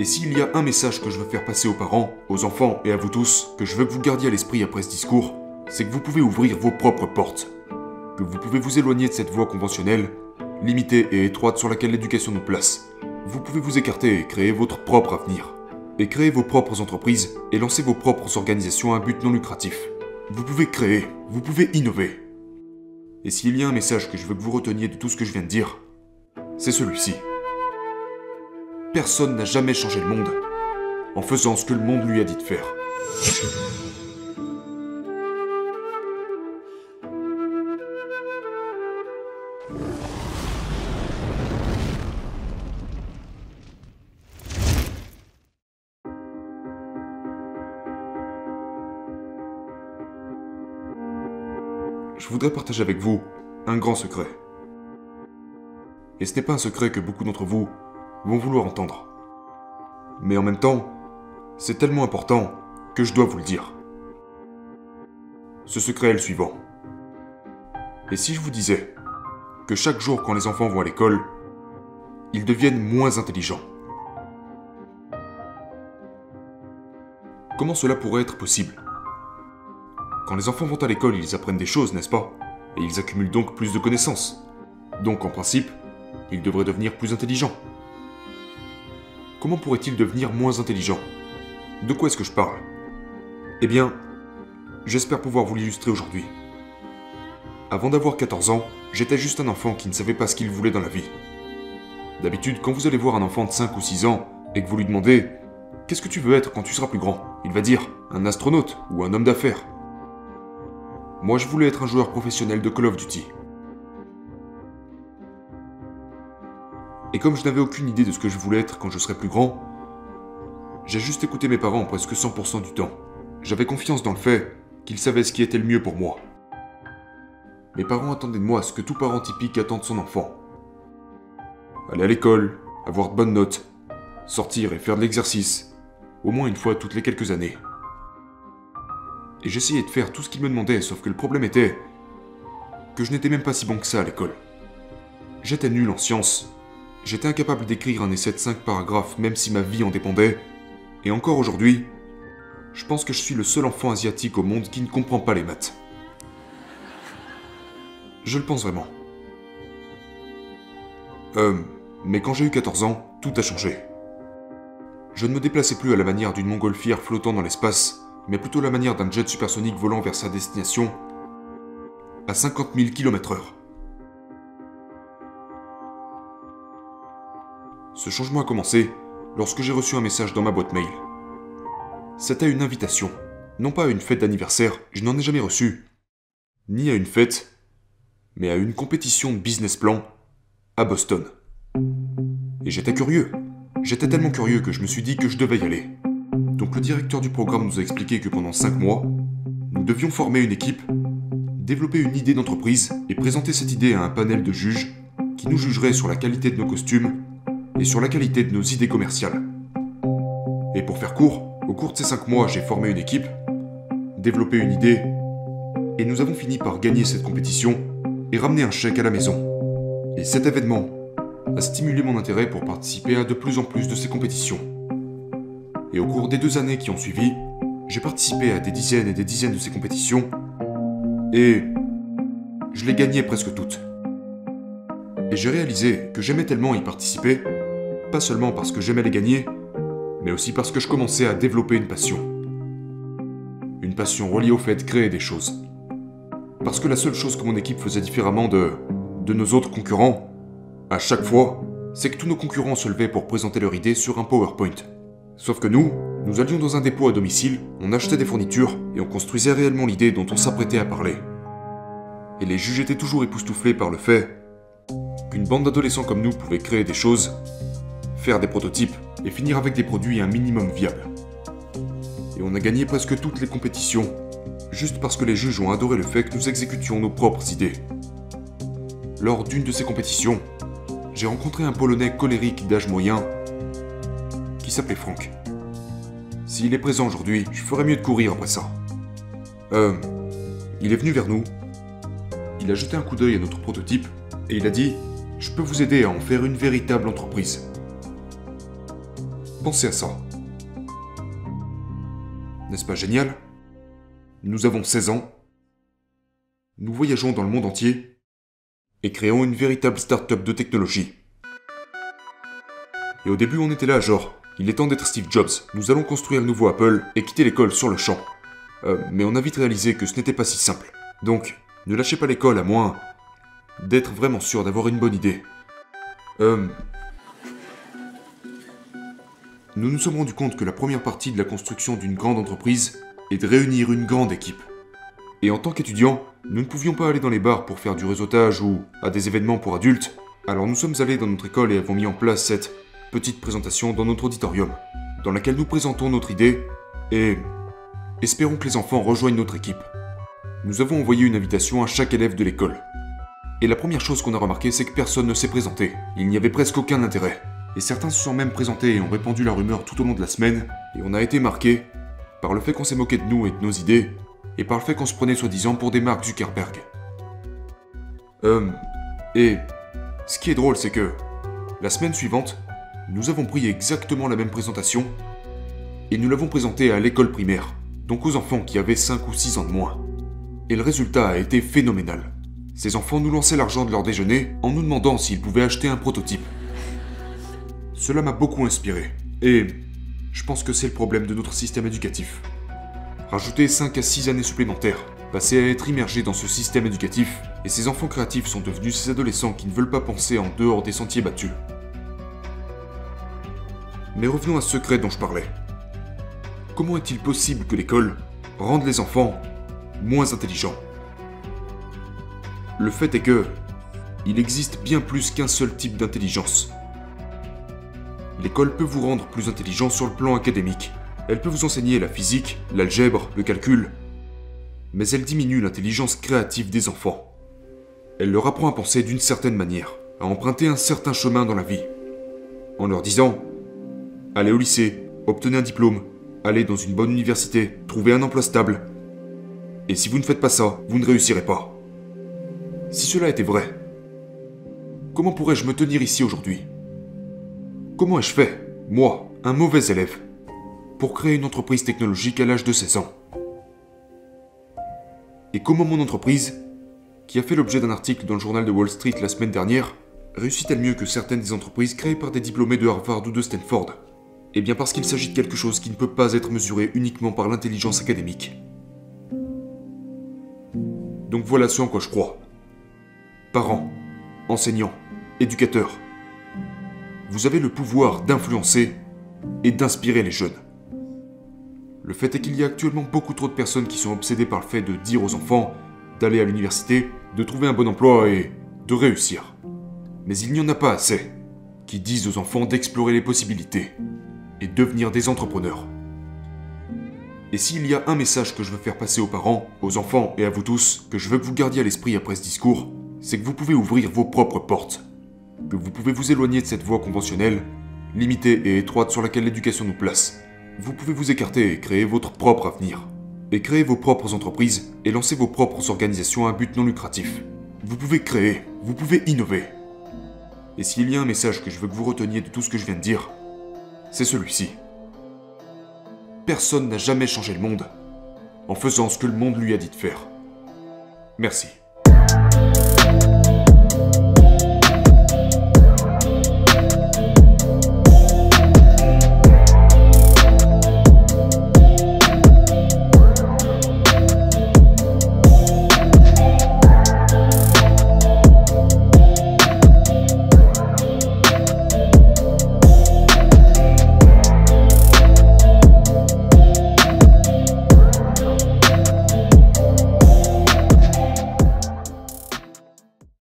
Et s'il y a un message que je veux faire passer aux parents, aux enfants et à vous tous, que je veux que vous gardiez à l'esprit après ce discours, c'est que vous pouvez ouvrir vos propres portes. Que vous pouvez vous éloigner de cette voie conventionnelle, limitée et étroite sur laquelle l'éducation nous place. Vous pouvez vous écarter et créer votre propre avenir. Et créer vos propres entreprises et lancer vos propres organisations à but non lucratif. Vous pouvez créer, vous pouvez innover. Et s'il y a un message que je veux que vous reteniez de tout ce que je viens de dire, c'est celui-ci. Personne n'a jamais changé le monde en faisant ce que le monde lui a dit de faire. Je voudrais partager avec vous un grand secret. Et ce n'est pas un secret que beaucoup d'entre vous vont vouloir entendre. Mais en même temps, c'est tellement important que je dois vous le dire. Ce secret est le suivant. Et si je vous disais que chaque jour quand les enfants vont à l'école, ils deviennent moins intelligents Comment cela pourrait être possible? Quand les enfants vont à l'école, ils apprennent des choses, n'est-ce pas? Et ils accumulent donc plus de connaissances. Donc en principe, ils devraient devenir plus intelligents comment pourrait-il devenir moins intelligent? De quoi est-ce que je parle? Eh bien, j'espère pouvoir vous l'illustrer aujourd'hui. Avant d'avoir 14 ans, j'étais juste un enfant qui ne savait pas ce qu'il voulait dans la vie. D'habitude, quand vous allez voir un enfant de 5 ou 6 ans et que vous lui demandez Qu'est-ce que tu veux être quand tu seras plus grand? Il va dire un astronaute ou un homme d'affaires. Moi, je voulais être un joueur professionnel de Call of Duty. Et comme je n'avais aucune idée de ce que je voulais être quand je serais plus grand, j'ai juste écouté mes parents presque 100% du temps. J'avais confiance dans le fait qu'ils savaient ce qui était le mieux pour moi. Mes parents attendaient de moi ce que tout parent typique attend de son enfant. Aller à l'école, avoir de bonnes notes, sortir et faire de l'exercice, au moins une fois toutes les quelques années. Et j'essayais de faire tout ce qu'ils me demandaient, sauf que le problème était que je n'étais même pas si bon que ça à l'école. J'étais nul en sciences, J'étais incapable d'écrire un essai de 5 paragraphes même si ma vie en dépendait. Et encore aujourd'hui, je pense que je suis le seul enfant asiatique au monde qui ne comprend pas les maths. Je le pense vraiment. Euh, mais quand j'ai eu 14 ans, tout a changé. Je ne me déplaçais plus à la manière d'une montgolfière flottant dans l'espace, mais plutôt à la manière d'un jet supersonique volant vers sa destination à 50 000 km/h. Ce changement a commencé lorsque j'ai reçu un message dans ma boîte mail. C'était une invitation, non pas à une fête d'anniversaire, je n'en ai jamais reçu, ni à une fête, mais à une compétition de business plan à Boston. Et j'étais curieux. J'étais tellement curieux que je me suis dit que je devais y aller. Donc le directeur du programme nous a expliqué que pendant 5 mois, nous devions former une équipe, développer une idée d'entreprise et présenter cette idée à un panel de juges qui nous jugerait sur la qualité de nos costumes et sur la qualité de nos idées commerciales. Et pour faire court, au cours de ces 5 mois, j'ai formé une équipe, développé une idée, et nous avons fini par gagner cette compétition et ramener un chèque à la maison. Et cet événement a stimulé mon intérêt pour participer à de plus en plus de ces compétitions. Et au cours des deux années qui ont suivi, j'ai participé à des dizaines et des dizaines de ces compétitions, et je les gagnais presque toutes. Et j'ai réalisé que j'aimais tellement y participer pas seulement parce que j'aimais les gagner, mais aussi parce que je commençais à développer une passion. Une passion reliée au fait de créer des choses. Parce que la seule chose que mon équipe faisait différemment de, de nos autres concurrents, à chaque fois, c'est que tous nos concurrents se levaient pour présenter leur idée sur un PowerPoint. Sauf que nous, nous allions dans un dépôt à domicile, on achetait des fournitures et on construisait réellement l'idée dont on s'apprêtait à parler. Et les juges étaient toujours époustouflés par le fait qu'une bande d'adolescents comme nous pouvait créer des choses faire des prototypes et finir avec des produits un minimum viables. Et on a gagné presque toutes les compétitions, juste parce que les juges ont adoré le fait que nous exécutions nos propres idées. Lors d'une de ces compétitions, j'ai rencontré un Polonais colérique d'âge moyen qui s'appelait Franck. S'il est présent aujourd'hui, je ferais mieux de courir après ça. Euh, il est venu vers nous, il a jeté un coup d'œil à notre prototype et il a dit Je peux vous aider à en faire une véritable entreprise. À ça. N'est-ce pas génial? Nous avons 16 ans. Nous voyageons dans le monde entier et créons une véritable start-up de technologie. Et au début, on était là, genre, il est temps d'être Steve Jobs, nous allons construire le nouveau Apple et quitter l'école sur le champ. Euh, mais on a vite réalisé que ce n'était pas si simple. Donc, ne lâchez pas l'école à moins d'être vraiment sûr d'avoir une bonne idée. Euh... Nous nous sommes rendus compte que la première partie de la construction d'une grande entreprise est de réunir une grande équipe. Et en tant qu'étudiants, nous ne pouvions pas aller dans les bars pour faire du réseautage ou à des événements pour adultes, alors nous sommes allés dans notre école et avons mis en place cette petite présentation dans notre auditorium, dans laquelle nous présentons notre idée et espérons que les enfants rejoignent notre équipe. Nous avons envoyé une invitation à chaque élève de l'école. Et la première chose qu'on a remarqué, c'est que personne ne s'est présenté. Il n'y avait presque aucun intérêt. Et certains se sont même présentés et ont répandu leur rumeur tout au long de la semaine, et on a été marqué par le fait qu'on s'est moqué de nous et de nos idées, et par le fait qu'on se prenait soi-disant pour des marques Zuckerberg. Euh... Et... Ce qui est drôle, c'est que... La semaine suivante, nous avons pris exactement la même présentation, et nous l'avons présentée à l'école primaire, donc aux enfants qui avaient 5 ou 6 ans de moins. Et le résultat a été phénoménal. Ces enfants nous lançaient l'argent de leur déjeuner en nous demandant s'ils pouvaient acheter un prototype. Cela m'a beaucoup inspiré, et je pense que c'est le problème de notre système éducatif. Rajouter 5 à 6 années supplémentaires, passer à être immergé dans ce système éducatif, et ces enfants créatifs sont devenus ces adolescents qui ne veulent pas penser en dehors des sentiers battus. Mais revenons à ce secret dont je parlais. Comment est-il possible que l'école rende les enfants moins intelligents? Le fait est que il existe bien plus qu'un seul type d'intelligence. L'école peut vous rendre plus intelligent sur le plan académique. Elle peut vous enseigner la physique, l'algèbre, le calcul. Mais elle diminue l'intelligence créative des enfants. Elle leur apprend à penser d'une certaine manière, à emprunter un certain chemin dans la vie. En leur disant Allez au lycée, obtenez un diplôme, allez dans une bonne université, trouvez un emploi stable. Et si vous ne faites pas ça, vous ne réussirez pas. Si cela était vrai, comment pourrais-je me tenir ici aujourd'hui? Comment ai-je fait, moi, un mauvais élève, pour créer une entreprise technologique à l'âge de 16 ans? Et comment mon entreprise, qui a fait l'objet d'un article dans le journal de Wall Street la semaine dernière, réussit-elle mieux que certaines des entreprises créées par des diplômés de Harvard ou de Stanford? Eh bien parce qu'il s'agit de quelque chose qui ne peut pas être mesuré uniquement par l'intelligence académique. Donc voilà ce en quoi je crois. Parents, enseignants, éducateurs, vous avez le pouvoir d'influencer et d'inspirer les jeunes. Le fait est qu'il y a actuellement beaucoup trop de personnes qui sont obsédées par le fait de dire aux enfants d'aller à l'université, de trouver un bon emploi et de réussir. Mais il n'y en a pas assez qui disent aux enfants d'explorer les possibilités, et devenir des entrepreneurs. Et s'il y a un message que je veux faire passer aux parents, aux enfants et à vous tous, que je veux que vous gardiez à l'esprit après ce discours, c'est que vous pouvez ouvrir vos propres portes. Que vous pouvez vous éloigner de cette voie conventionnelle, limitée et étroite sur laquelle l'éducation nous place. Vous pouvez vous écarter et créer votre propre avenir. Et créer vos propres entreprises et lancer vos propres organisations à but non lucratif. Vous pouvez créer, vous pouvez innover. Et s'il y a un message que je veux que vous reteniez de tout ce que je viens de dire, c'est celui-ci. Personne n'a jamais changé le monde en faisant ce que le monde lui a dit de faire. Merci.